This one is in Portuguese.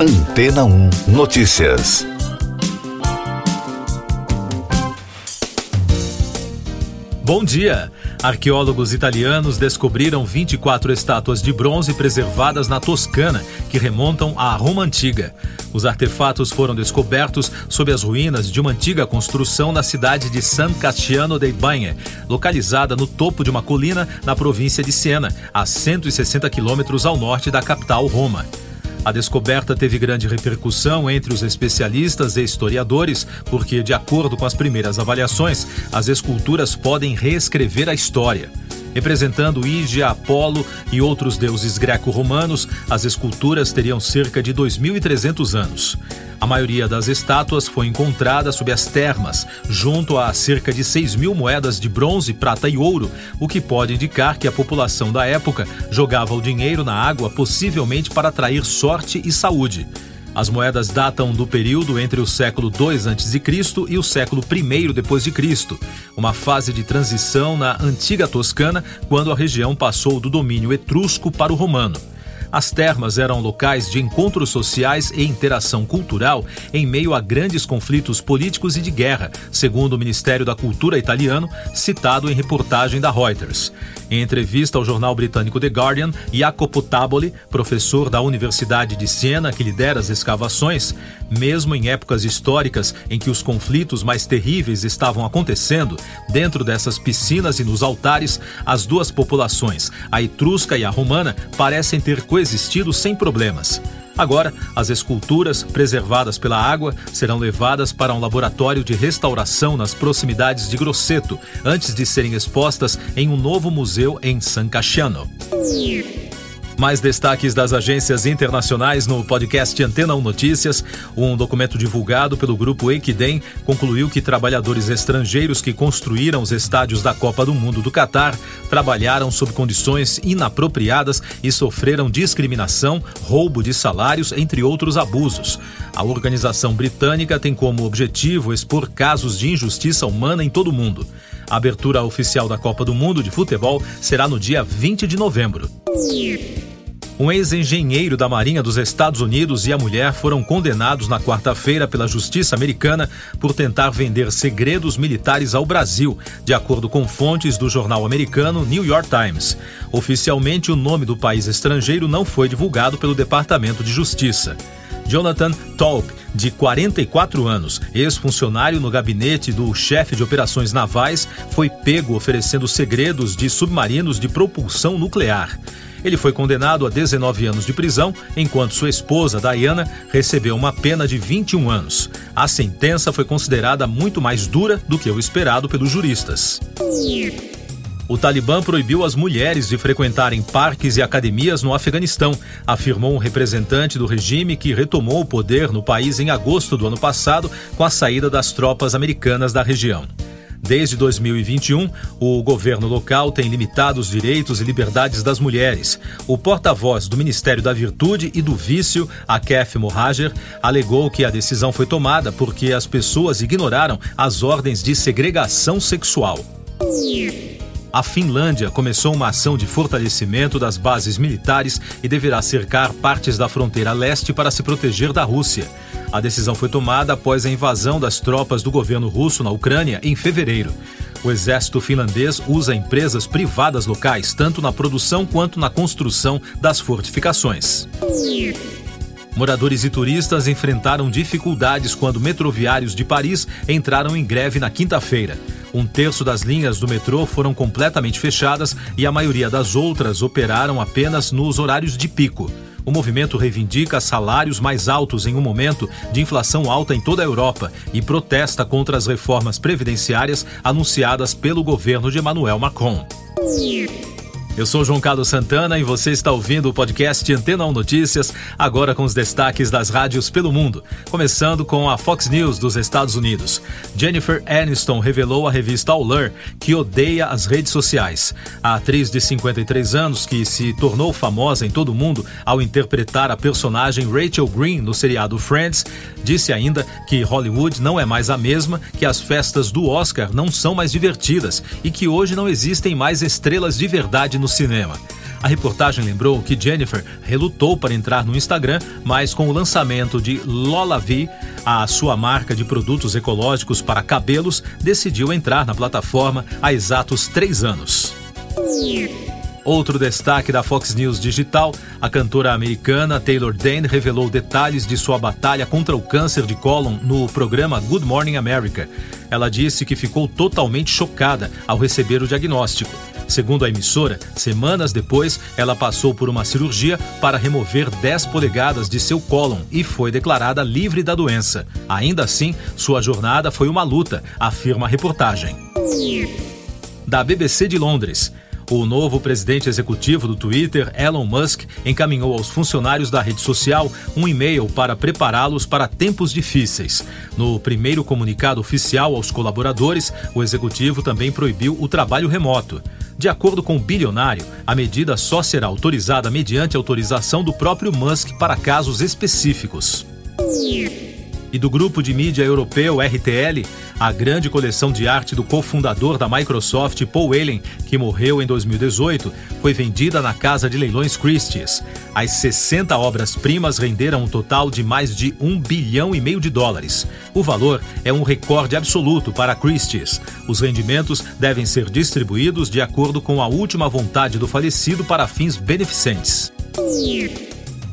Antena 1 Notícias. Bom dia! Arqueólogos italianos descobriram 24 estátuas de bronze preservadas na Toscana, que remontam à Roma Antiga. Os artefatos foram descobertos sob as ruínas de uma antiga construção na cidade de San Casciano dei Bagni, localizada no topo de uma colina na província de Siena, a 160 quilômetros ao norte da capital Roma. A descoberta teve grande repercussão entre os especialistas e historiadores, porque, de acordo com as primeiras avaliações, as esculturas podem reescrever a história. Representando Ígia, Apolo e outros deuses greco-romanos, as esculturas teriam cerca de 2.300 anos. A maioria das estátuas foi encontrada sob as termas, junto a cerca de 6 mil moedas de bronze, prata e ouro, o que pode indicar que a população da época jogava o dinheiro na água possivelmente para atrair sorte e saúde. As moedas datam do período entre o século II a.C. e o século I depois de Cristo, uma fase de transição na antiga Toscana, quando a região passou do domínio etrusco para o romano. As termas eram locais de encontros sociais e interação cultural em meio a grandes conflitos políticos e de guerra, segundo o Ministério da Cultura italiano, citado em reportagem da Reuters. Em entrevista ao jornal britânico The Guardian, Jacopo Taboli, professor da Universidade de Siena que lidera as escavações, mesmo em épocas históricas em que os conflitos mais terríveis estavam acontecendo, dentro dessas piscinas e nos altares, as duas populações, a etrusca e a romana, parecem ter coexistido sem problemas. Agora, as esculturas, preservadas pela água, serão levadas para um laboratório de restauração nas proximidades de Grosseto, antes de serem expostas em um novo museu em San Casciano. Mais destaques das agências internacionais no podcast Antena 1 Notícias. Um documento divulgado pelo grupo Equidem concluiu que trabalhadores estrangeiros que construíram os estádios da Copa do Mundo do Catar trabalharam sob condições inapropriadas e sofreram discriminação, roubo de salários, entre outros abusos. A organização britânica tem como objetivo expor casos de injustiça humana em todo o mundo. A abertura oficial da Copa do Mundo de Futebol será no dia 20 de novembro. Um ex-engenheiro da Marinha dos Estados Unidos e a mulher foram condenados na quarta-feira pela Justiça Americana por tentar vender segredos militares ao Brasil, de acordo com fontes do jornal americano New York Times. Oficialmente, o nome do país estrangeiro não foi divulgado pelo Departamento de Justiça. Jonathan Taupe, de 44 anos, ex-funcionário no gabinete do chefe de operações navais, foi pego oferecendo segredos de submarinos de propulsão nuclear. Ele foi condenado a 19 anos de prisão, enquanto sua esposa, Diana, recebeu uma pena de 21 anos. A sentença foi considerada muito mais dura do que o esperado pelos juristas. O Talibã proibiu as mulheres de frequentarem parques e academias no Afeganistão, afirmou um representante do regime que retomou o poder no país em agosto do ano passado com a saída das tropas americanas da região. Desde 2021, o governo local tem limitado os direitos e liberdades das mulheres. O porta-voz do Ministério da Virtude e do Vício, Akef Mohajer, alegou que a decisão foi tomada porque as pessoas ignoraram as ordens de segregação sexual. A Finlândia começou uma ação de fortalecimento das bases militares e deverá cercar partes da fronteira leste para se proteger da Rússia. A decisão foi tomada após a invasão das tropas do governo russo na Ucrânia em fevereiro. O exército finlandês usa empresas privadas locais, tanto na produção quanto na construção das fortificações. Moradores e turistas enfrentaram dificuldades quando metroviários de Paris entraram em greve na quinta-feira. Um terço das linhas do metrô foram completamente fechadas e a maioria das outras operaram apenas nos horários de pico. O movimento reivindica salários mais altos em um momento de inflação alta em toda a Europa e protesta contra as reformas previdenciárias anunciadas pelo governo de Emmanuel Macron. Eu sou João Carlos Santana e você está ouvindo o podcast Antena 1 Notícias, agora com os destaques das rádios pelo mundo. Começando com a Fox News dos Estados Unidos. Jennifer Aniston revelou à revista Allure que odeia as redes sociais. A atriz de 53 anos, que se tornou famosa em todo o mundo ao interpretar a personagem Rachel Green no seriado Friends, disse ainda que Hollywood não é mais a mesma, que as festas do Oscar não são mais divertidas e que hoje não existem mais estrelas de verdade no no cinema. A reportagem lembrou que Jennifer relutou para entrar no Instagram, mas com o lançamento de Lola V, a sua marca de produtos ecológicos para cabelos, decidiu entrar na plataforma há exatos três anos. Outro destaque da Fox News Digital, a cantora americana Taylor Dane revelou detalhes de sua batalha contra o câncer de cólon no programa Good Morning America. Ela disse que ficou totalmente chocada ao receber o diagnóstico. Segundo a emissora, semanas depois, ela passou por uma cirurgia para remover 10 polegadas de seu cólon e foi declarada livre da doença. Ainda assim, sua jornada foi uma luta, afirma a reportagem. Da BBC de Londres. O novo presidente executivo do Twitter, Elon Musk, encaminhou aos funcionários da rede social um e-mail para prepará-los para tempos difíceis. No primeiro comunicado oficial aos colaboradores, o executivo também proibiu o trabalho remoto. De acordo com o bilionário, a medida só será autorizada mediante autorização do próprio Musk para casos específicos e do grupo de mídia europeu RTL, a grande coleção de arte do cofundador da Microsoft, Paul Allen, que morreu em 2018, foi vendida na casa de leilões Christie's. As 60 obras-primas renderam um total de mais de um bilhão e meio de dólares. O valor é um recorde absoluto para Christie's. Os rendimentos devem ser distribuídos de acordo com a última vontade do falecido para fins beneficentes.